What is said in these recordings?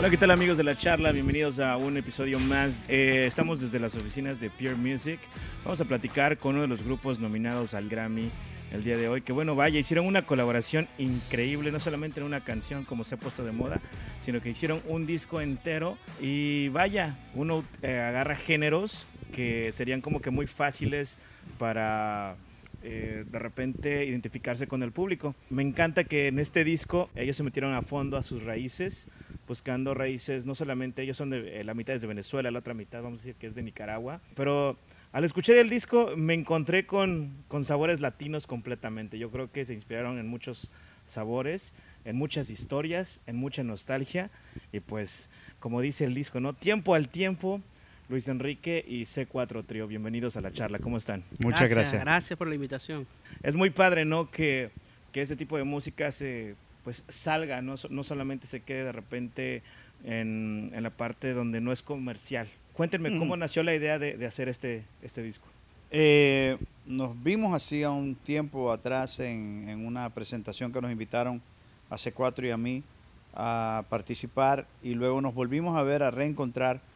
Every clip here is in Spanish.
Hola, ¿qué tal amigos de la charla? Bienvenidos a un episodio más. Eh, estamos desde las oficinas de Pure Music. Vamos a platicar con uno de los grupos nominados al Grammy el día de hoy. Que bueno, vaya, hicieron una colaboración increíble, no solamente en una canción como se ha puesto de moda, sino que hicieron un disco entero. Y vaya, uno eh, agarra géneros que serían como que muy fáciles para eh, de repente identificarse con el público. Me encanta que en este disco ellos se metieron a fondo a sus raíces, buscando raíces, no solamente ellos son de, eh, la mitad es de Venezuela, la otra mitad vamos a decir que es de Nicaragua, pero al escuchar el disco me encontré con, con sabores latinos completamente. Yo creo que se inspiraron en muchos sabores, en muchas historias, en mucha nostalgia y pues como dice el disco, ¿no? Tiempo al tiempo Luis Enrique y C4 Trío. Bienvenidos a la charla, ¿cómo están? Muchas gracias. Gracias por la invitación. Es muy padre, ¿no? Que, que ese tipo de música se, pues, salga, no, no solamente se quede de repente en, en, la parte donde no es comercial. Cuéntenme, ¿cómo mm. nació la idea de, de, hacer este, este disco? Eh, nos vimos así a un tiempo atrás en, en una presentación que nos invitaron a C4 y a mí a participar y luego nos volvimos a ver, a reencontrar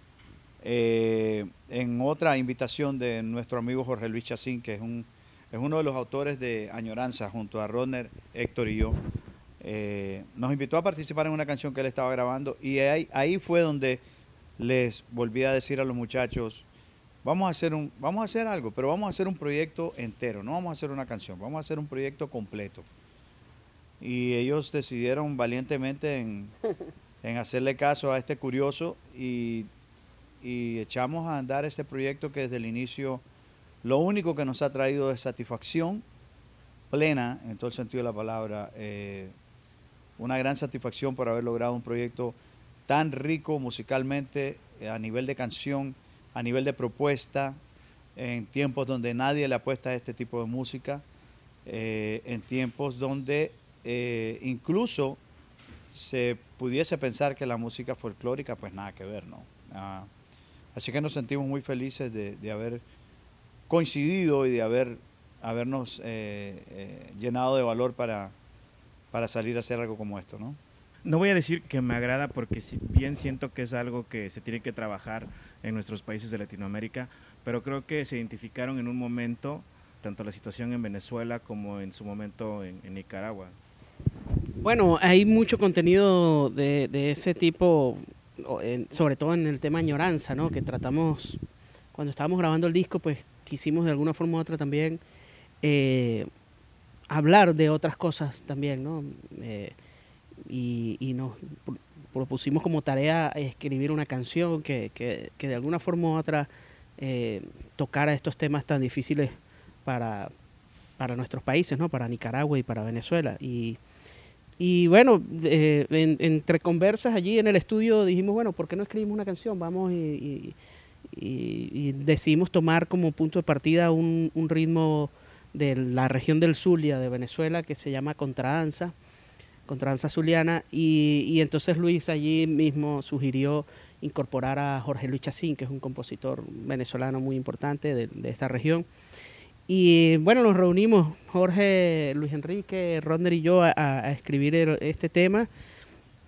eh, en otra invitación de nuestro amigo Jorge Luis Chacín, que es, un, es uno de los autores de Añoranza, junto a Rodner, Héctor y yo, eh, nos invitó a participar en una canción que él estaba grabando y ahí, ahí fue donde les volví a decir a los muchachos, vamos a hacer un, vamos a hacer algo, pero vamos a hacer un proyecto entero, no vamos a hacer una canción, vamos a hacer un proyecto completo. Y ellos decidieron valientemente en, en hacerle caso a este curioso y y echamos a andar este proyecto que desde el inicio lo único que nos ha traído es satisfacción plena, en todo el sentido de la palabra, eh, una gran satisfacción por haber logrado un proyecto tan rico musicalmente, eh, a nivel de canción, a nivel de propuesta, en tiempos donde nadie le apuesta a este tipo de música, eh, en tiempos donde incluso se pudiese pensar que la música folclórica, pues nada que ver, ¿no? Ah, Así que nos sentimos muy felices de, haber coincidido y de haber, habernos eh, eh, llenado de valor para, para salir a hacer algo como esto, ¿no? No voy a decir que me agrada porque si bien siento que es algo que se tiene que trabajar en nuestros países de Latinoamérica, pero creo que se identificaron en un momento tanto la situación en Venezuela como en su momento en, Nicaragua. Bueno, hay mucho contenido de, de ese tipo sobre todo en el tema añoranza, ¿no? que tratamos, cuando estábamos grabando el disco, pues quisimos de alguna forma u otra también eh, hablar de otras cosas también, ¿no? Eh, y, nos propusimos como tarea escribir una canción que, que, de alguna forma u otra eh, tocara estos temas tan difíciles para, para nuestros países, ¿no? Para Nicaragua y para Venezuela. Y, y bueno, eh, entre conversas allí en el estudio dijimos, bueno, ¿por qué no escribimos una canción? Vamos y, decidimos tomar como punto de partida un, ritmo de la región del Zulia de Venezuela que se llama contradanza, contradanza zuliana, y, entonces Luis allí mismo sugirió incorporar a Jorge Luis Chacín, que es un compositor venezolano muy importante de, de esta región. Y bueno, nos reunimos Jorge, Luis Enrique, Rodner y yo a, escribir este tema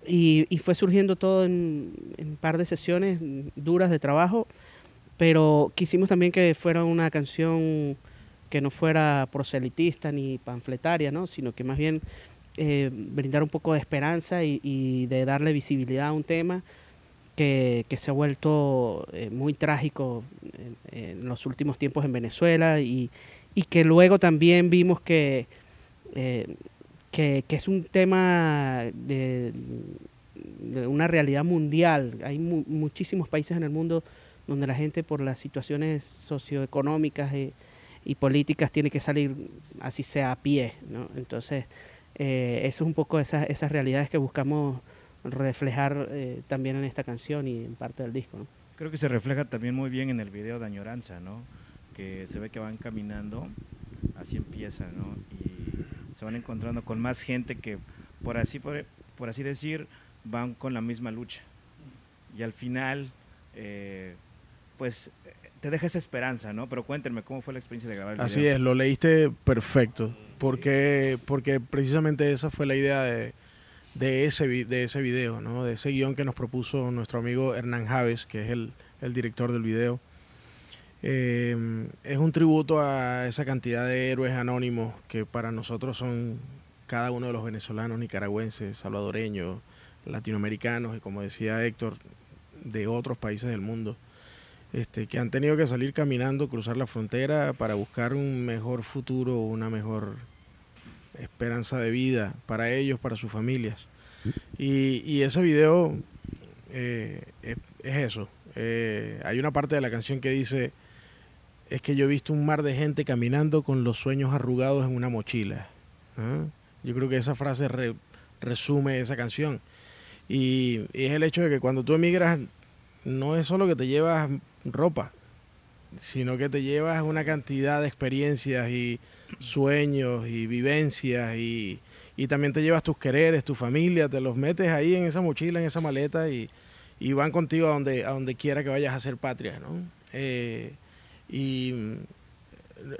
y, fue surgiendo todo en, un par de sesiones duras de trabajo, pero quisimos también que fuera una canción que no fuera proselitista ni panfletaria, ¿no? sino que más bien eh, brindar un poco de esperanza y, de darle visibilidad a un tema que, se ha vuelto eh, muy trágico en, los últimos tiempos en Venezuela y, que luego también vimos que, eh, que, es un tema de, una realidad mundial. Hay muchísimos países en el mundo donde la gente por las situaciones socioeconómicas y, y políticas tiene que salir así sea a pie. ¿no? Entonces, eh, eso es un poco esas, esas realidades que buscamos reflejar eh, también en esta canción y en parte del disco. ¿no? Creo que se refleja también muy bien en el video de Añoranza, ¿no? que se ve que van caminando, así empieza, ¿no? y se van encontrando con más gente que, por así, por, por así decir, van con la misma lucha. Y al final, eh, pues te deja esa esperanza, ¿no? Pero cuéntenme, ¿cómo fue la experiencia de grabar el Así es, lo leíste perfecto, porque, porque precisamente esa fue la idea de de ese, de ese video, ¿no? de ese guion que nos propuso nuestro amigo Hernán Javes, que es el, el director del video. Eh, es un tributo a esa cantidad de héroes anónimos que para nosotros son cada uno de los venezolanos, nicaragüenses, salvadoreños, latinoamericanos y como decía Héctor, de otros países del mundo, este, que han tenido que salir caminando, cruzar la frontera para buscar un mejor futuro, una mejor esperanza de vida para ellos, para sus familias. Y, ese video eh, es, eso. Eh, hay una parte de la canción que dice, es que yo he visto un mar de gente caminando con los sueños arrugados en una mochila. ¿ah? Yo creo que esa frase resume esa canción. Y, es el hecho de que cuando tú emigras, no es solo que te llevas ropa, sino que te llevas una cantidad de experiencias y sueños y vivencias y, también te llevas tus quereres, tu familia, te los metes ahí en esa mochila, en esa maleta y, van contigo a donde, a donde quiera que vayas a ser patria, ¿no? Eh, y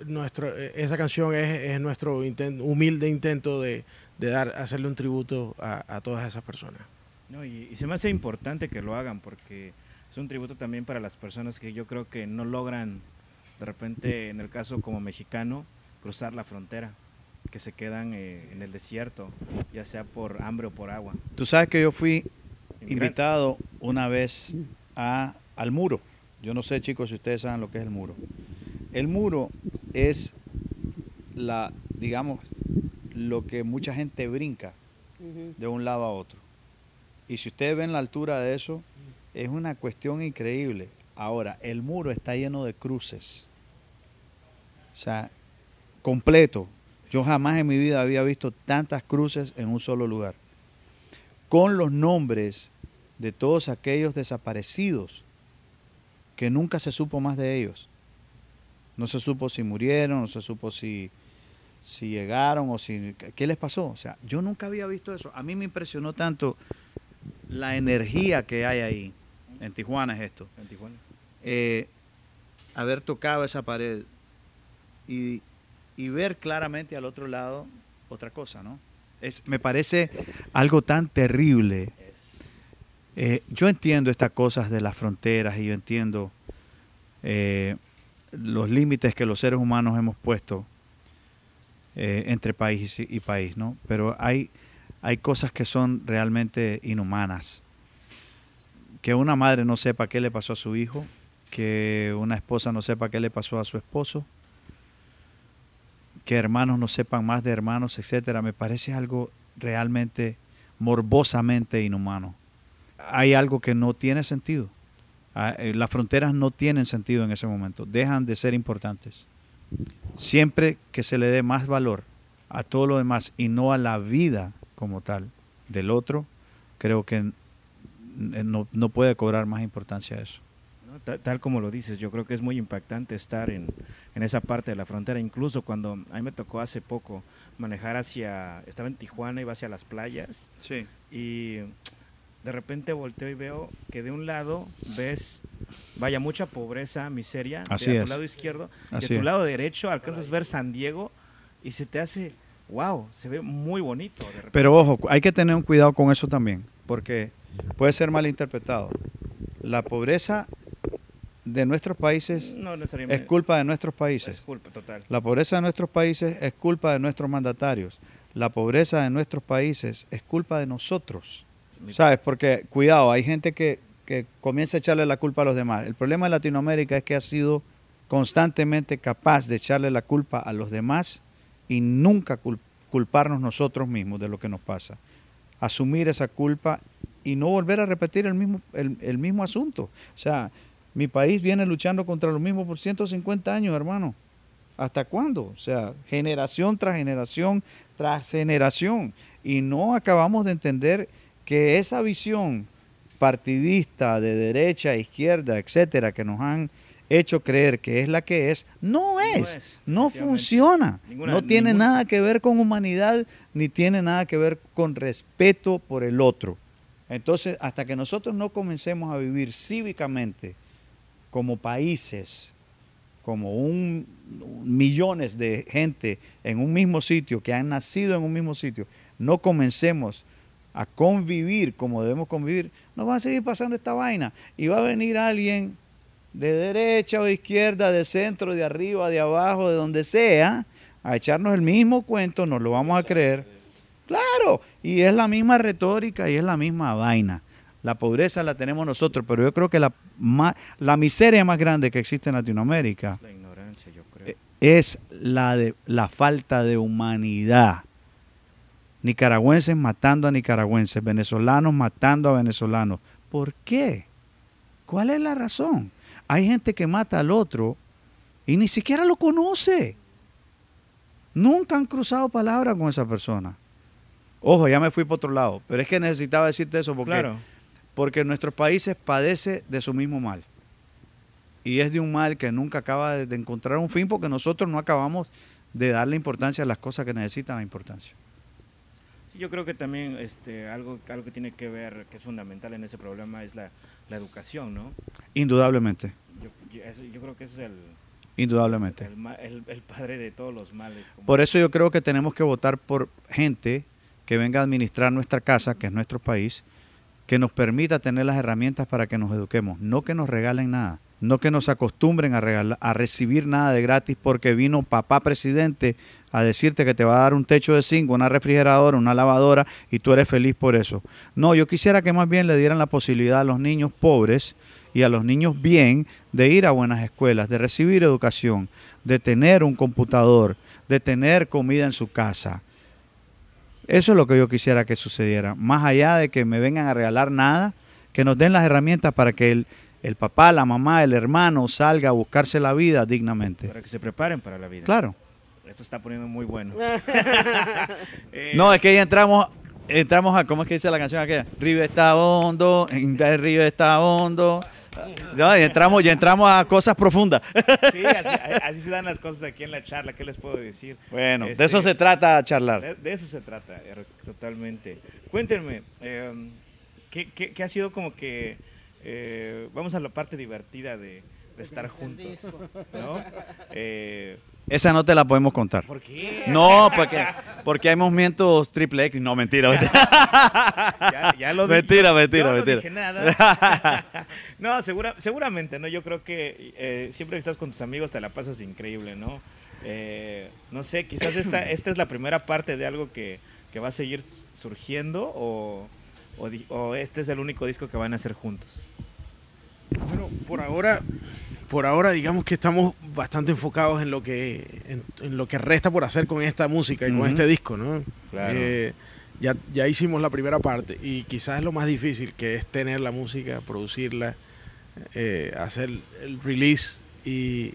nuestro, esa canción es, nuestro humilde intento de, dar, hacerle un tributo a, todas esas personas. No, y, se me hace importante que lo hagan porque es un tributo también para las personas que yo creo que no logran, de repente, en el caso como mexicano, cruzar la frontera, que se quedan eh, en el desierto, ya sea por hambre o por agua. Tú sabes que yo fui invitado una vez a, al muro. Yo no sé, chicos, si ustedes saben lo que es el muro. El muro es la, digamos, lo que mucha gente brinca de un lado a otro. Y si ustedes ven la altura de eso, es una cuestión increíble. Ahora, el muro está lleno de cruces. O sea, completo. Yo jamás en mi vida había visto tantas cruces en un solo lugar. Con los nombres de todos aquellos desaparecidos que nunca se supo más de ellos. No se supo si murieron, no se supo si, si llegaron o si... ¿Qué les pasó? O sea, yo nunca había visto eso. A mí me impresionó tanto la energía que hay ahí. En Tijuana es esto. En Tijuana. Eh, haber tocado esa pared y, ver claramente al otro lado otra cosa, ¿no? Es, me parece algo tan terrible. Eh, yo entiendo estas cosas de las fronteras y yo entiendo eh, los límites que los seres humanos hemos puesto eh, entre país y, país, ¿no? Pero hay, hay cosas que son realmente inhumanas. Que una madre no sepa qué le pasó a su hijo, que una esposa no sepa qué le pasó a su esposo, que hermanos no sepan más de hermanos, etcétera, me parece algo realmente morbosamente inhumano. Hay algo que no tiene sentido. Ah, eh, las fronteras no tienen sentido en ese momento, dejan de ser importantes. Siempre que se le dé más valor a todo lo demás y no a la vida como tal del otro, creo que eh, no, puede cobrar más importancia eso. Tal, como lo dices, yo creo que es muy impactante estar en, en, esa parte de la frontera. Incluso cuando a mí me tocó hace poco manejar hacia, estaba en Tijuana, iba hacia las playas. Sí. Y de repente volteo y veo que de un lado ves, vaya, mucha pobreza, miseria, de, a tu lado izquierdo, y a tu lado derecho alcanzas a ver San Diego y se te hace, wow, se ve muy bonito. Pero ojo, hay que tener un cuidado con eso también, porque puede ser mal interpretado. La pobreza de nuestros países es culpa de nuestros países. Es culpa total. La pobreza de nuestros países es culpa de nuestros mandatarios. La pobreza de nuestros países es culpa de nosotros. ¿Sabes? Porque, cuidado, hay gente que, comienza a echarle la culpa a los demás. El problema de Latinoamérica es que ha sido constantemente capaz de echarle la culpa a los demás y nunca culparnos nosotros mismos de lo que nos pasa. Asumir esa culpa y no volver a repetir el mismo, el, mismo asunto. O sea, mi país viene luchando contra lo mismo por 150 años, hermano. ¿Hasta cuándo? O sea, generación tras generación tras generación. Y no acabamos de entender que esa visión partidista de derecha, izquierda, etcétera, que nos han hecho creer que es la que es, no es, no, funciona, no tiene nada que ver con humanidad, ni tiene nada que ver con respeto por el otro. Entonces, hasta que nosotros no comencemos a vivir cívicamente como países, como un, millones de gente en un mismo sitio, que han nacido en un mismo sitio, no comencemos a convivir como debemos convivir, nos va a seguir pasando esta vaina. Y va a venir alguien de derecha o de izquierda, de centro, de arriba, de abajo, de donde sea, a echarnos el mismo cuento, nos lo vamos a creer. Claro, y es la misma retórica y es la misma vaina. La pobreza la tenemos nosotros, pero yo creo que la, la miseria más grande que existe en Latinoamérica la ignorancia, yo creo. es la, de, la falta de humanidad. Nicaragüenses matando a nicaragüenses, venezolanos matando a venezolanos. ¿Por qué? ¿Cuál es la razón? Hay gente que mata al otro y ni siquiera lo conoce. Nunca han cruzado palabra con esa persona. Ojo, ya me fui para otro lado, pero es que necesitaba decirte eso porque, Claro. Porque nuestros países padece de su mismo mal. Y es de un mal que nunca acaba de, encontrar un fin porque nosotros no acabamos de darle importancia a las cosas que necesitan la importancia. Sí, yo creo que también este, algo, algo que tiene que ver, que es fundamental en ese problema, es la, la educación, ¿no? Indudablemente, Yo, yo- eso- yo creo que ese es el, indudablemente. el, ma- el- el padre de todos los males. como- Por eso yo creo que tenemos que votar por gente que venga a administrar nuestra casa, que es nuestro país, que nos permita tener las herramientas para que nos eduquemos, no que nos regalen nada, no que nos acostumbren a, regalar, a recibir nada de gratis porque vino papá presidente a decirte que te va a dar un techo de zinc, una refrigeradora, una lavadora y tú eres feliz por eso. No, yo quisiera que más bien le dieran la posibilidad a los niños pobres y a los niños bien de ir a buenas escuelas, de recibir educación, de tener un computador, de tener comida en su casa. Eso es lo que yo quisiera que sucediera. Más allá de que me vengan a regalar nada, que nos den las herramientas para que el, el papá, la mamá, el hermano salga a buscarse la vida dignamente. Para que se preparen para la vida. Claro. Esto está poniendo muy bueno. Eh, No, es que ya entramos, entramos a, ¿cómo es que dice la canción aquella? Río está hondo, en el río está hondo. Ya, ya entramos, ya entramos a cosas profundas. Sí, así, así se dan las cosas aquí en la charla. ¿Qué les puedo decir? Bueno, de Este, eso se trata charlar. De, de eso se trata, eh, totalmente. Cuéntenme, eh, ¿qué, qué, qué ha sido como que... eh, vamos a la parte divertida de, de estar juntos, ¿no? Eh, Esa no te la podemos contar. ¿Por qué? No, porque, porque hay movimientos triple X. No, mentira. mentira. Ya, ya lo di- Mentira, yo mentira, no mentira. dije nada. no, segura, seguramente, ¿no? Yo creo que eh, siempre que estás con tus amigos te la pasas increíble, ¿no? Eh, no sé, quizás esta, esta es la primera parte de algo que, que va a seguir surgiendo o, o, o este es el único disco que van a hacer juntos. Bueno, por ahora, por ahora digamos que estamos bastante enfocados en lo que en, en lo que resta por hacer con esta música y con este disco, ¿no? Claro. Eh, ya, ya hicimos la primera parte y quizás es lo más difícil, que es tener la música, producirla, eh, hacer el release y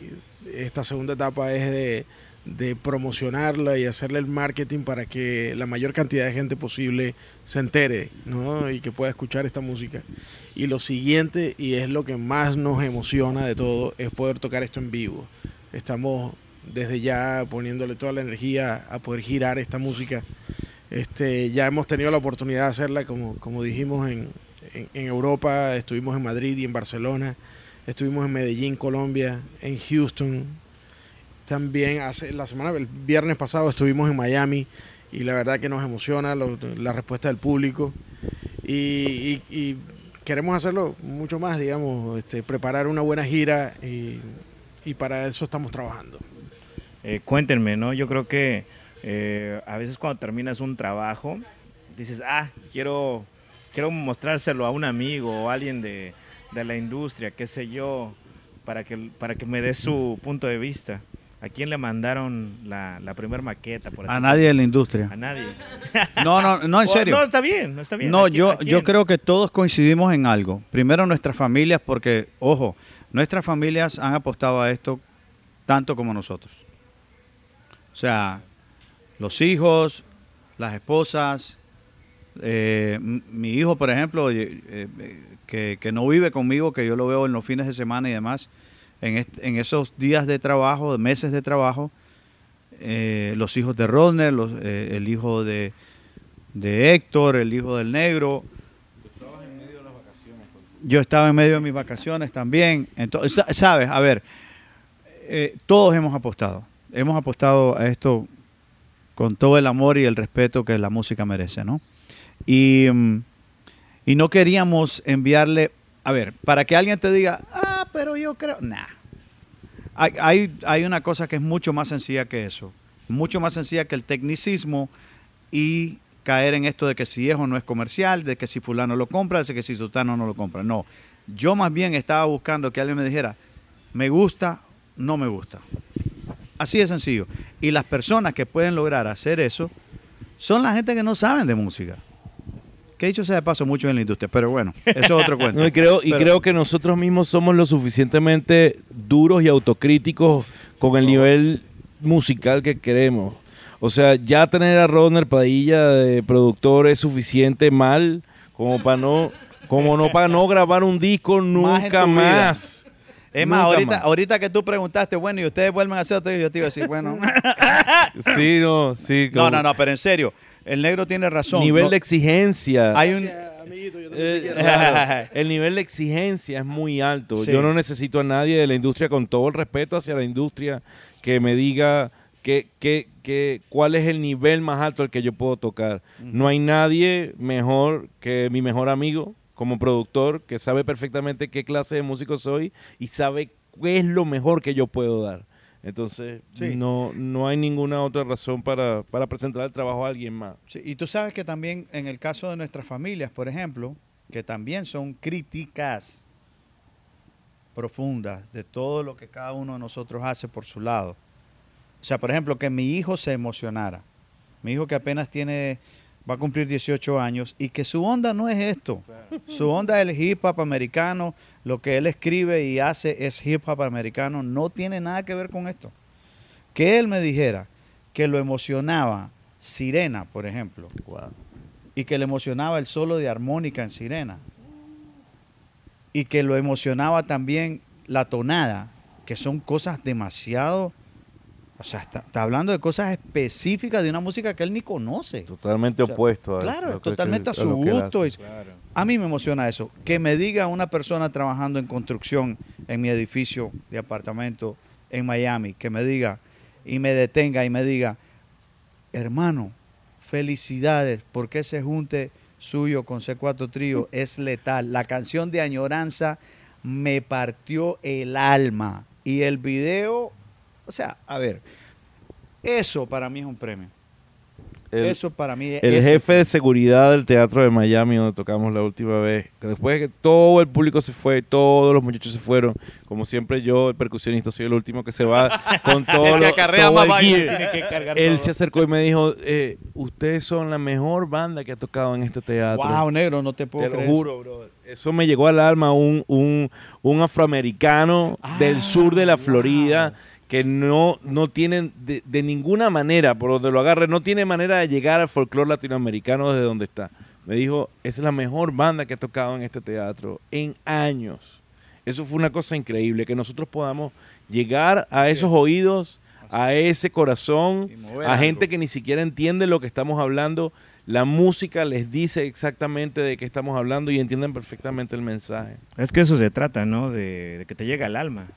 esta segunda etapa es de, de promocionarla y hacerle el marketing para que la mayor cantidad de gente posible se entere ¿no? y que pueda escuchar esta música. Y lo siguiente, y es lo que más nos emociona de todo, es poder tocar esto en vivo. Estamos desde ya poniéndole toda la energía a poder girar esta música. Este, ya hemos tenido la oportunidad de hacerla, como, como dijimos, en, en, en Europa, estuvimos en Madrid y en Barcelona, estuvimos en Medellín, Colombia, en Houston. También hace la semana, el viernes pasado estuvimos en Miami y la verdad que nos emociona la respuesta del público y, queremos hacerlo mucho más, digamos, este, preparar una buena gira y, y para eso estamos trabajando. Eh, cuéntenme, ¿no? Yo creo que eh, a veces cuando terminas un trabajo, dices, ah, quiero, quiero mostrárselo a un amigo o a alguien de, de la industria, qué sé yo, para que, para que me dé su punto de vista. ¿A quién le mandaron la, la primera maqueta? Por así A nadie de la industria. A nadie. No, no, no, en serio. No, está bien, no está bien. No, ¿A quién- yo, yo creo que todos coincidimos en algo. Primero nuestras familias, porque, ojo, nuestras familias han apostado a esto tanto como nosotros. O sea, los hijos, las esposas, eh, mi hijo, por ejemplo, eh, eh, que, que no vive conmigo, que yo lo veo en los fines de semana y demás, en, en esos días de trabajo, meses de trabajo, eh, los hijos de Rodner, eh, el hijo de, de Héctor, el hijo del negro. Yo estaba en medio de mis vacaciones también. Entonces, sa- sabes, a ver, eh, todos hemos apostado. Hemos apostado a esto con todo el amor y el respeto que la música merece, ¿no? Y, mm, y no queríamos enviarle, a ver, para que alguien te diga, pero yo creo, nah. Hay, hay, hay una cosa que es mucho más sencilla que eso, mucho más sencilla que el tecnicismo y caer en esto de que si es o no es comercial, de que si fulano lo compra, de que si sultano no lo compra. No, yo más bien estaba buscando que alguien me dijera, me gusta, no me gusta. Así de sencillo. Y las personas que pueden lograr hacer eso son la gente que no saben de música. Que dicho sea de paso mucho en la industria, pero bueno, eso es otro cuento. No, y creo, y creo que nosotros mismos somos lo suficientemente duros y autocríticos con el nivel musical que queremos. O sea, ya tener a Rodner Padilla de productor es suficiente mal como para no, como no para no grabar un disco nunca más. Es más, ahorita, más. ahorita que tú preguntaste, bueno, y ustedes vuelven a hacer otro, yo te iba a decir, bueno. Sí, no, sí. no, no, no, pero en serio, el negro tiene razón. Nivel No, de exigencia. Hay un. Eh, claro, el nivel de exigencia es muy alto. Sí. Yo no necesito a nadie de la industria, con todo el respeto hacia la industria, que me diga que, que, que, cuál es el nivel más alto al que yo puedo tocar. No hay nadie mejor que mi mejor amigo como productor, que sabe perfectamente qué clase de músico soy y sabe qué es lo mejor que yo puedo dar. Entonces, Sí. no, no hay ninguna otra razón para, para presentar el trabajo a alguien más. Sí, y tú sabes que también en el caso de nuestras familias, por ejemplo, que también son críticas profundas de todo lo que cada uno de nosotros hace por su lado. O sea, por ejemplo, que mi hijo se emocionara. Mi hijo que apenas tiene, va a cumplir 18 años y que su onda no es esto. Su onda es el hip hop americano. Lo que él escribe y hace es hip hop americano. No tiene nada que ver con esto. Que él me dijera que lo emocionaba Sirena, por ejemplo, y que le emocionaba el solo de armónica en Sirena, y que lo emocionaba también la tonada, que son cosas demasiado, o sea, está, está hablando de cosas específicas de una música que él ni conoce. Totalmente O sea, opuesto a eso, Claro, creo totalmente que- a su gusto. a mí me emociona eso. Que me diga una persona trabajando en construcción en mi edificio de apartamento en Miami, que me diga y me detenga y me diga, hermano, felicidades porque ese junte suyo con C4 Trío es letal. La canción de Añoranza me partió el alma. Y el video, o sea, a ver, eso para mí es un premio. El- eso para mí El es jefe de seguridad del teatro de Miami, donde tocamos la última vez, que después de que todo el público se fue, todos los muchachos se fueron, como siempre yo, el percusionista, soy el último que se va con todo, El que todo más el vaina, gear. tiene que cargar Él todo. se acercó y me dijo, eh, ustedes son la mejor banda que ha tocado en este teatro. Wow, negro, no te puedo Te lo creer. juro, brother. Eso me llegó al alma, un, un, un afroamericano Ah, del sur de la wow. Florida que no, no tienen de, de ninguna manera, por donde lo agarre, no tiene manera de llegar al folclore latinoamericano desde donde está. Me dijo, esa es la mejor banda que ha tocado en este teatro en años. Eso fue una cosa increíble, que nosotros podamos llegar a esos oídos, a ese corazón, a gente que ni siquiera entiende lo que estamos hablando. La música les dice exactamente de qué estamos hablando y entienden perfectamente el mensaje. Es que eso se trata, ¿no? De, de que te llega al alma.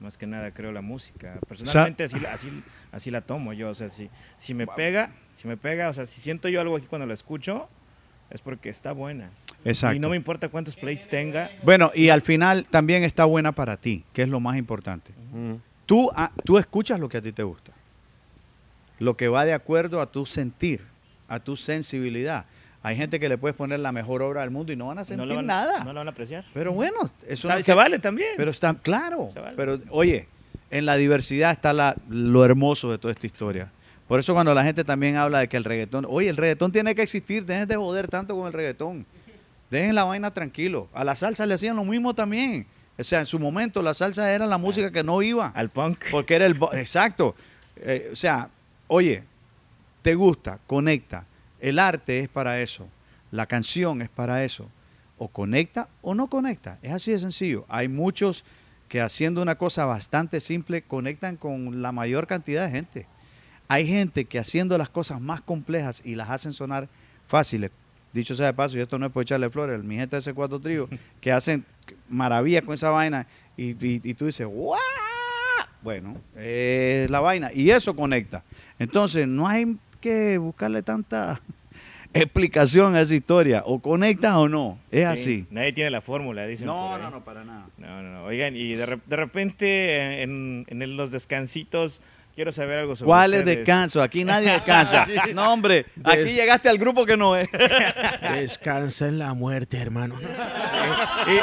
Más que nada, creo, la música. Personalmente así, así, así la tomo yo. O sea, si, si me pega, si me pega, o sea, si siento yo algo aquí cuando la escucho, es porque está buena. Exacto. Y no me importa cuántos plays tenga. Bueno, y al final también está buena para ti, que es lo más importante. Mm. Tú, ah, tú escuchas lo que a ti te gusta. Lo que va de acuerdo a tu sentir, a tu sensibilidad. Hay gente que le puedes poner la mejor obra del mundo y no van a sentir van, nada. No lo van a apreciar. Pero bueno, eso no se que- vale también. Pero está claro. Vale. Pero oye, en la diversidad está la- lo hermoso de toda esta historia. Por eso cuando la gente también habla de que el reggaetón, oye, el reggaetón tiene que existir, dejen de joder tanto con el reggaetón. Dejen la vaina tranquilo. A la salsa le hacían lo mismo también. O sea, en su momento la salsa era la música que no iba. Al punk. Porque era el... Exacto. Eh, o sea, oye, te gusta, conecta. El arte es para eso. La canción es para eso. O conecta o no conecta. Es así de sencillo. Hay muchos que haciendo una cosa bastante simple conectan con la mayor cantidad de gente. Hay gente que haciendo las cosas más complejas y las hacen sonar fáciles. Dicho sea de paso, y esto no es por echarle flores, mi gente de ese cuatro trío, que hacen maravillas con esa vaina y, y- y tú dices, ¡guau! Bueno, es la vaina. Y eso conecta. Entonces, no hay que buscarle tanta... explicación a esa historia. O conectas o no. Es Sí, así. Nadie tiene la fórmula, dicen. No, no, no, para nada. No, no, no. Oigan, y de, de repente en, en los descansitos quiero saber algo sobre ¿Cuál es ustedes. descanso? Aquí nadie descansa. No, hombre, aquí Des- llegaste al grupo que no es. Descansa en la muerte, hermano.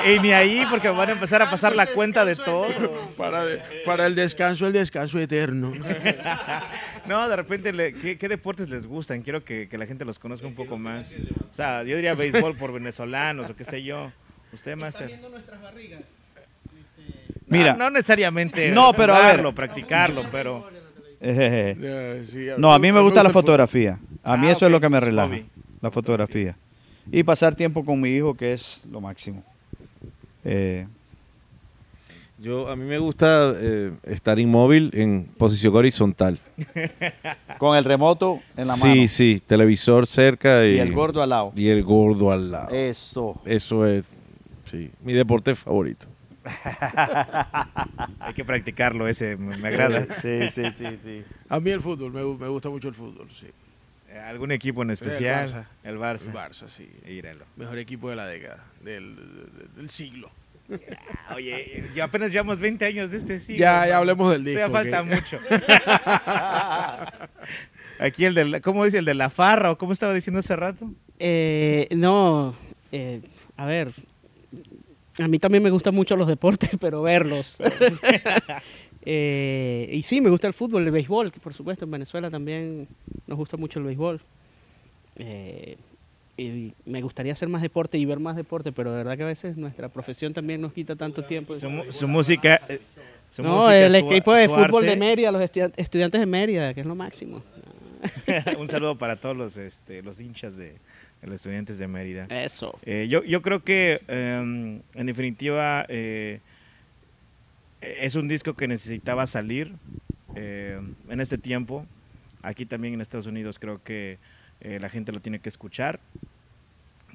Y, y ni ahí porque van a empezar a pasar la cuenta de todo. Para, para el descanso, el descanso eterno. No, de repente, le- ¿qué, qué deportes les gustan? Quiero que, que la gente los conozca un poco más. O sea, yo diría béisbol por venezolanos o qué sé yo. ¿Usted, Master? Mira. No, no necesariamente No, pero a ver. practicarlo, pero... Eh, sí, No, a mí me gusta la fotografía. A mí Ah, eso es lo que me relaja. La fotografía. Y pasar tiempo con mi hijo, que es lo máximo. Eh, Yo, a mí me gusta eh, estar inmóvil en posición horizontal. con el remoto en la sí, mano. sí, televisor cerca y, Y el gordo al lado. y el gordo al lado. Eso. Eso es, sí, mi deporte favorito. Hay que practicarlo, ese me, me agrada. Sí, sí, sí, sí. A mí el fútbol, me, gu- me gusta mucho el fútbol, sí. ¿Algún equipo en especial? Barça. El Barça. El Barça, sí. Mejor equipo de la década, del, del- del siglo. Oye, ya apenas llevamos 20 años de este siglo. ya, ya hablemos del disco. Todavía falta mucho. Aquí el de, la- ¿cómo dice? El de la farra o cómo estaba diciendo hace rato. Eh, no, eh, a ver, a mí también me gustan mucho los deportes, pero verlos. Eh, y sí, me gusta el fútbol, el béisbol, que por supuesto en Venezuela también nos gusta mucho el béisbol. Eh, y me gustaría hacer más deporte y ver más deporte, pero de verdad que a veces nuestra profesión también nos quita tanto tiempo. Su, su música. eh, su No, música, el su- equipo de fútbol de. Mérida, los estudia- estudiantes de Mérida, que es lo máximo. Un saludo para todos los, este, los hinchas de, los estudiantes de Mérida. Eso. Eh, yo, yo creo que, em, en definitiva, eh, es un disco que necesitaba salir eh, en este tiempo. Aquí también en Estados Unidos creo que la gente lo tiene que escuchar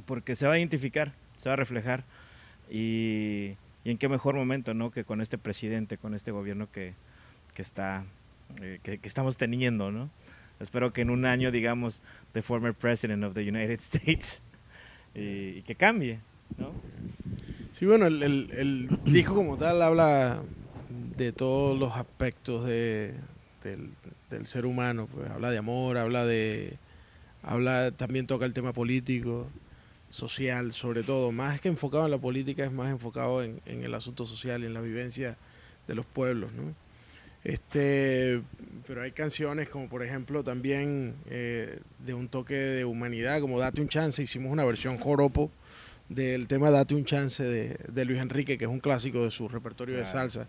porque se va a identificar, se va a reflejar. Y, y en qué mejor momento, ¿no? Que con este presidente, con este gobierno que, que está, que, que estamos teniendo, ¿no? Espero que en un año digamos the former president of the United States y, que cambie, ¿no? Sí, bueno, el, el- el disco como tal habla de todos los aspectos de, del, del ser humano, pues habla de amor, habla de, habla, también toca el tema político, social, sobre todo, más que enfocado en la política, es más enfocado en, en el asunto social y en la vivencia de los pueblos, ¿no? Este, pero hay canciones como por ejemplo también eh, de un toque de humanidad, como Date un chance, hicimos una versión joropo del tema Date un chance de, de Luis Enrique, que es un clásico de su repertorio de salsa.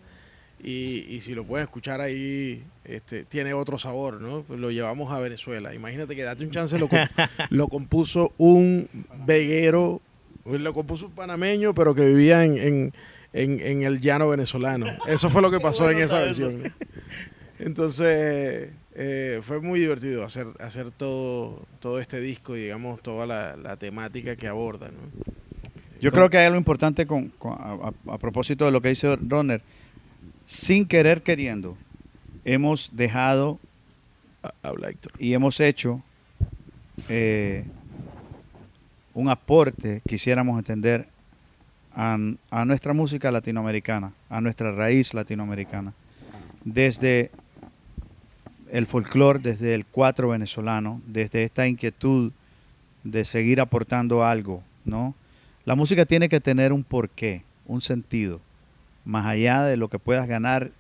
Y, y si lo pueden escuchar ahí, este, tiene otro sabor, ¿no? Pues lo llevamos a Venezuela. Imagínate que Date un chance lo, lo compuso un veguero, lo compuso un panameño, pero que vivía en, en, en- en el llano venezolano. Eso fue lo que pasó en esa versión. Entonces, eh, fue muy divertido hacer, hacer todo, todo este disco y, digamos, toda la, la temática que aborda, ¿no? Yo creo que hay algo importante con, con- a, a- a propósito de lo que dice Ronner. Sin querer queriendo, hemos dejado Habla Héctor. y hemos hecho eh, un aporte, quisiéramos entender, a, nuestra música latinoamericana, a nuestra raíz latinoamericana. Desde el folclore, desde el cuatro venezolano, desde esta inquietud de seguir aportando algo, ¿no? La música tiene que tener un porqué, un sentido, más allá de lo que puedas ganar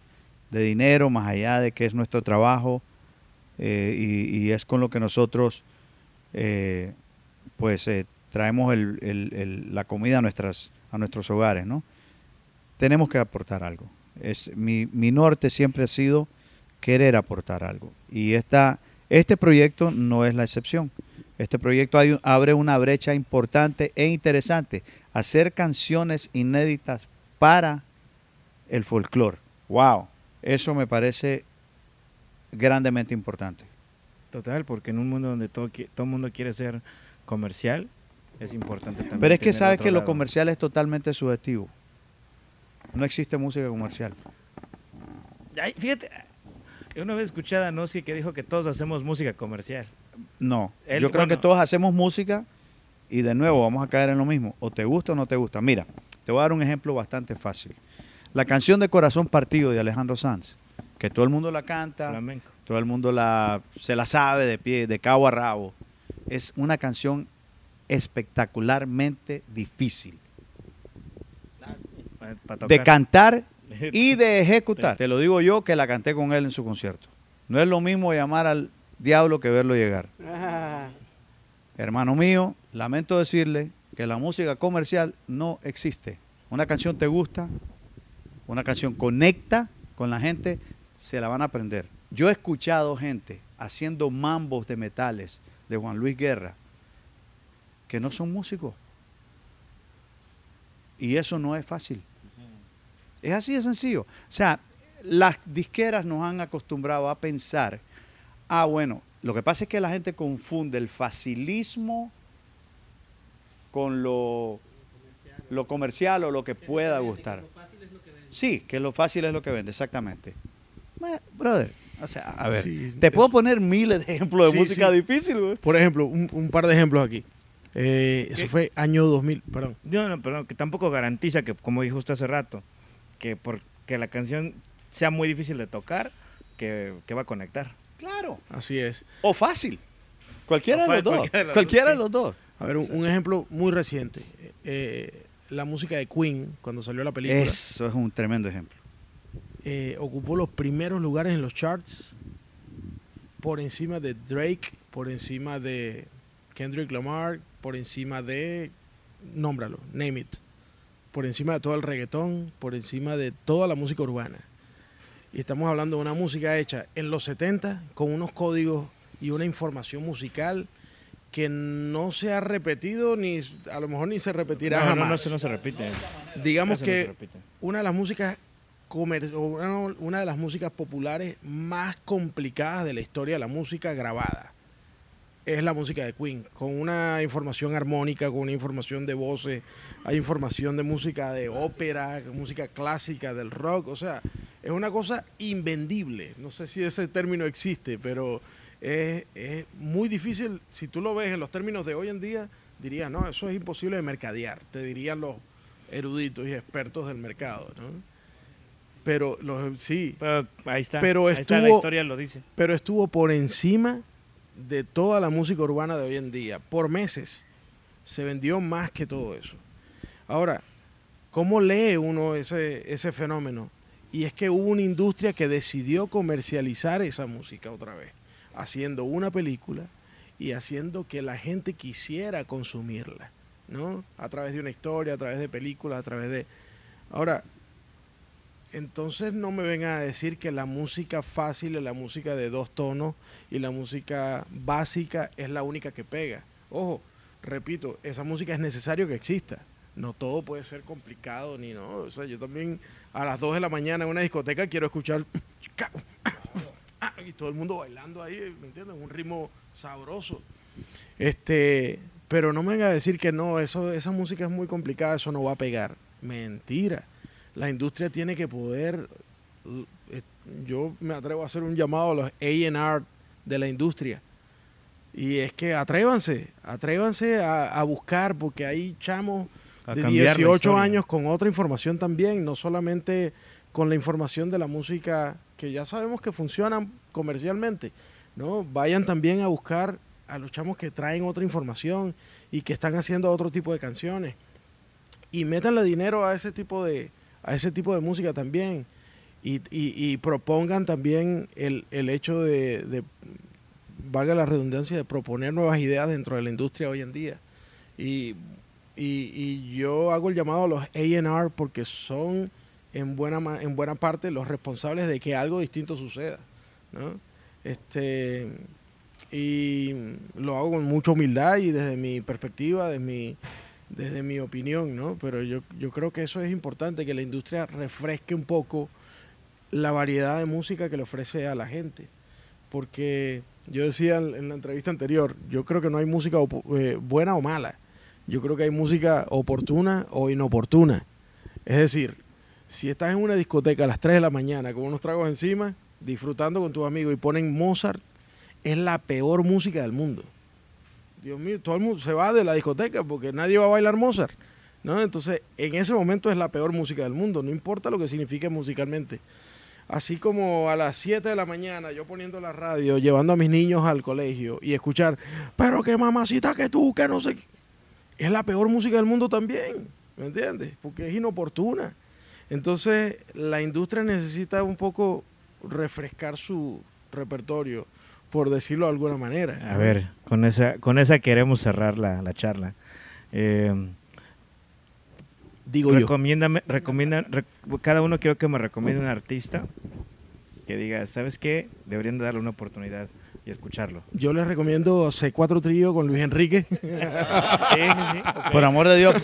de dinero, más allá de que es nuestro trabajo, eh, y, es con lo que nosotros eh, pues eh, traemos la comida a nuestras a nuestros hogares no tenemos que aportar algo. Es mi, mi norte siempre ha sido querer aportar algo. Y esta este proyecto no es la excepción. Este proyecto abre una brecha importante e interesante. Hacer canciones inéditas para el folclore. Wow. Eso me parece grandemente importante. Total, porque en un mundo donde todo, todo mundo quiere ser comercial, es importante también. Pero es que sabes que lo comercial es totalmente subjetivo. No existe música comercial. Ay, fíjate, una vez escuché a Danossi que dijo que todos hacemos música comercial. No, Él- yo creo bueno. que todos hacemos música y de nuevo vamos a caer en lo mismo. O te gusta o no te gusta. Mira, te voy a dar un ejemplo bastante fácil. La canción de Corazón Partido de Alejandro Sanz, que todo el mundo la canta, Flamenco. todo el mundo la, se la sabe de pie, de cabo a rabo. Es una canción espectacularmente difícil de cantar y de ejecutar. Te lo digo yo que la canté con él en su concierto. No es lo mismo llamar al diablo que verlo llegar. Ah, Hermano mío, lamento decirle que la música comercial no existe. Una canción te gusta, una canción conecta con la gente, se la van a aprender. Yo he escuchado gente haciendo mambos de metales de Juan Luis Guerra que no son músicos. Y eso no es fácil. Es así de sencillo. O sea, las disqueras nos han acostumbrado a pensar, ah, bueno, lo que pasa es que la gente confunde el facilismo con lo, lo comercial o lo que pueda gustar. Sí, que lo fácil es lo que vende, exactamente. Brother, o sea, a ver, Sí, te puedo poner miles de ejemplos de Sí, música sí. difícil, güey. Por ejemplo, un, un par de ejemplos aquí. Eh, eso fue año 2000, perdón. No, no, pero que tampoco garantiza que, como dijo usted hace rato, que porque la canción sea muy difícil de tocar, que, que va a conectar. Claro. Así es. O fácil. Cualquiera O de los dos. cualquiera de los Cualquiera dos, de los dos. A ver, un, un ejemplo muy reciente. Eh, la música de Queen, cuando salió la película, Eso es un tremendo ejemplo. eh, ocupó los primeros lugares en los charts por encima de Drake, por encima de Kendrick Lamar, por encima de, nómbralo, name it, por encima de todo el reggaetón, por encima de toda la música urbana. Y estamos hablando de una música hecha en los 70 con unos códigos y una información musical que no se ha repetido ni a lo mejor ni se repetirá no, no, jamás. no, eso no se repite. Digamos no se que repite. una de las músicas una de las músicas populares más complicadas de la historia de la música grabada es la música de Queen, con una información armónica, con una información de voces, hay información de música de ópera, música clásica, del rock, o sea, es una cosa invendible. No sé si ese término existe, pero es, es muy difícil, si tú lo ves en los términos de hoy en día, dirías, no, eso es imposible de mercadear, te dirían los eruditos y expertos del mercado, ¿no? Pero los, sí, Pero ahí está. Pero ahí está, la estuvo- historia lo dice. pero estuvo por encima de toda la música urbana de hoy en día. Por meses se vendió más que todo eso. Ahora, ¿cómo lee uno ese, ese fenómeno? Y es que hubo una industria que decidió comercializar esa música otra vez, haciendo una película y haciendo que la gente quisiera consumirla, ¿no? A través de una historia, a través de películas, a través de... Ahora, entonces no me vengan a decir que la música fácil la música de dos tonos y la música básica es la única que pega. Ojo, repito, esa música es necesario que exista. No todo puede ser complicado ni no. O sea, yo también a las 2 de la mañana en una discoteca quiero escuchar y todo el mundo bailando ahí, ¿me entiendes? Un ritmo sabroso. Este, pero no me venga a decir que no, eso, esa música es muy complicada, eso no va a pegar. Mentira. La industria tiene que poder. eh, Yo me atrevo a hacer un llamado a los AR de la industria. Y es que atrévanse, atrévanse a, a buscar, porque hay chamos A de cambiar la 18 historia. años con otra información también, no solamente con la información de la música que ya sabemos que funcionan comercialmente, ¿no? Vayan también a buscar a los chamos que traen otra información y que están haciendo otro tipo de canciones y métanle dinero a ese tipo de a ese tipo de música también y, y- propongan también el, el hecho de, valga la redundancia, de proponer nuevas ideas dentro de la industria hoy en día. Y, y- yo hago el llamado a los A&R porque son en buena, en buena parte los responsables de que algo distinto suceda. Este, y lo hago con mucha humildad y desde mi perspectiva, desde mi, desde mi opinión, ¿no? Pero yo, yo creo que eso es importante, que la industria refresque un poco la variedad de música que le ofrece a la gente. Porque yo decía en la entrevista anterior, yo creo que no hay música eh, buena o mala. Yo creo que hay música oportuna o inoportuna. Es decir, si estás en una discoteca a las 3 de la mañana con unos tragos encima, disfrutando con tus amigos y ponen Mozart, es la peor música del mundo. Dios mío, todo el mundo se va de la discoteca porque nadie va a bailar Mozart. ¿no? Entonces, en ese momento es la peor música del mundo, no importa lo que signifique musicalmente. Así como a las 7 de la mañana yo poniendo la radio, llevando a mis niños al colegio y escuchar, pero qué mamacita que tú, que no sé. qué". Es la peor música del mundo también, ¿me entiendes? Porque es inoportuna. Entonces, la industria necesita un poco refrescar su repertorio, por decirlo de alguna manera. A ver, con esa, con esa queremos cerrar la, la charla. Eh, digo yo. recomienda, rec- cada uno quiero que me recomiende un artista que diga, ¿sabes qué? Deberían de darle una oportunidad y escucharlo. Yo les recomiendo C4 Trío con Luis Enrique. Sí, sí, sí. Por amor de Dios,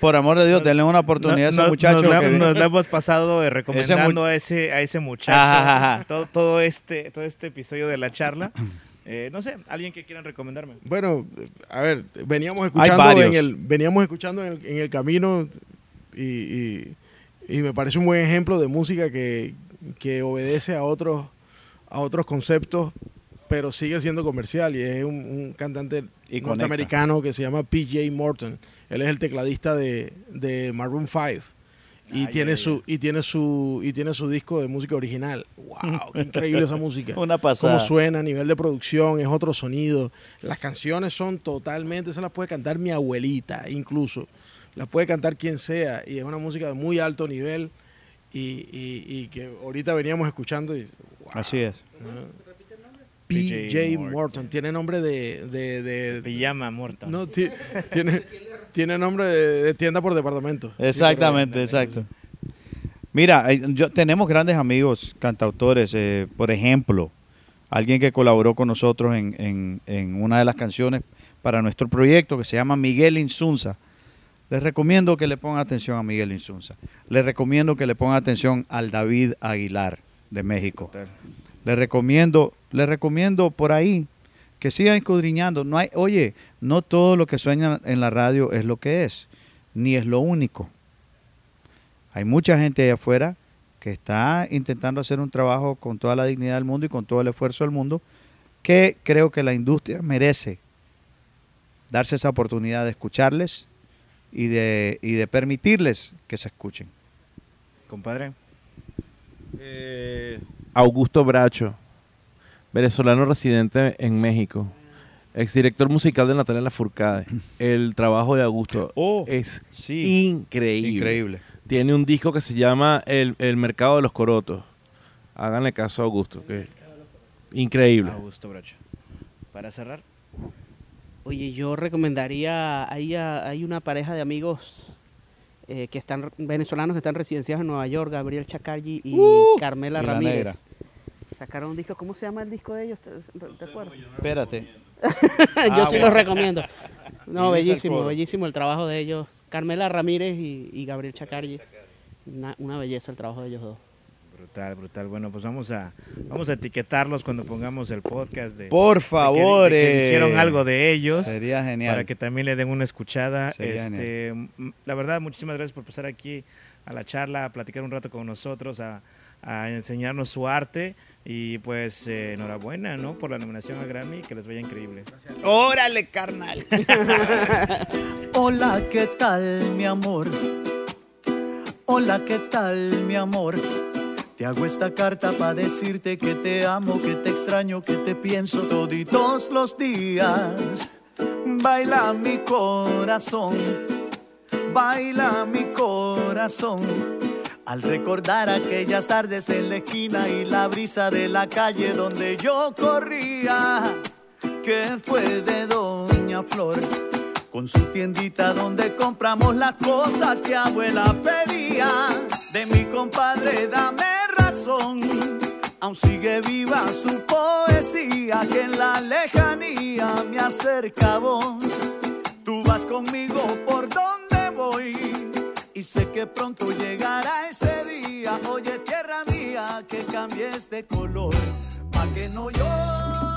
por amor de Dios, denle una oportunidad a ese No- muchacho. Nos, la- que- nos la hemos pasado eh, recomendando mu- a ese a ese muchacho Ajá, ajá, ajá. Todo, todo este todo este episodio de la charla. Eh, no sé, alguien que quieran recomendarme. Bueno, a ver, veníamos escuchando en el veníamos escuchando en el, en el camino y, y- y me parece un buen ejemplo de música que, que obedece a otros a otros conceptos, pero sigue siendo comercial y es un, un cantante Y norteamericano que se llama PJ Morton. Él es el tecladista de, de Maroon 5 y tiene su y tiene su y tiene su disco de música original. Wow, qué increíble esa música. Una pasada. Cómo suena a nivel de producción, es otro sonido. Las canciones son totalmente, se las puede cantar mi abuelita, incluso. Las puede cantar quien sea. Y es una música de muy alto nivel. Y, y- y que ahorita veníamos escuchando. Y, wow. Así es. PJ Morton. Morton. Tiene nombre de. de, de- Pijama muerta. no, ti- tiene, tiene nombre de, de tienda por departamento. Exactamente, exacto. Mira, eh, yo, tenemos grandes amigos cantautores. eh, por ejemplo, alguien que colaboró con nosotros en, en- en una de las canciones para nuestro proyecto que se llama Miguel Insunza. Les recomiendo que le pongan atención a Miguel Insunza. Les recomiendo que le pongan atención al David Aguilar de México. Les recomiendo, les recomiendo por ahí que sigan escudriñando. No hay, oye, no todo lo que sueña en la radio es lo que es, ni es lo único. Hay mucha gente allá afuera que está intentando hacer un trabajo con toda la dignidad del mundo y con todo el esfuerzo del mundo, que creo que la industria merece darse esa oportunidad de escucharles y de, y de permitirles que se escuchen. Compadre. Eh, Augusto Bracho, venezolano residente en México, exdirector musical de Natalia Lafourcade. El trabajo de Augusto Oh, es sí. increíble. Increíble. Tiene un disco que se llama El, El Mercado de los Corotos. Háganle caso a Augusto, que increíble. Augusto Bracho. Para cerrar. Oye, yo recomendaría, hay, a- hay una pareja de amigos eh, que están venezolanos que están residenciados en Nueva York, Gabriel Chacargi y Carmela y la Ramírez. negra. Sacaron un disco, ¿cómo se llama el disco de ellos? ¿Te, te acuerdas? Espérate. yo Ah, sí bueno. los recomiendo. No, bellísimo, bellísimo el trabajo de ellos. Carmela Ramírez y, y Gabriel Chacargi. Una, una belleza el trabajo de ellos dos. Brutal, brutal. Bueno, pues vamos a vamos a etiquetarlos cuando pongamos el podcast de Por de que- favor. de que, dijeron algo de ellos. Sería genial. para que también le den una escuchada. Sería Este, la verdad, muchísimas gracias por pasar aquí a la charla, a platicar un rato con nosotros, a, a enseñarnos su arte y pues eh, enhorabuena, ¿no? Por la nominación a Grammy, que les vaya increíble. Órale, carnal. Hola, ¿qué tal, mi amor? Hola, ¿qué tal, mi amor? Te hago esta carta para decirte que te amo, que te extraño, que te pienso toditos los días. Baila mi corazón, baila mi corazón. Al recordar aquellas tardes en la esquina y la brisa de la calle donde yo corría, que fue de Doña Flor con su tiendita donde compramos las cosas que abuela pedía. De mi compadre, dame Aún sigue viva su poesía que en la lejanía me acerca a vos. Tú vas conmigo por donde voy y sé que pronto llegará ese día. Oye, tierra mía, que cambies de color, pa' que no llores.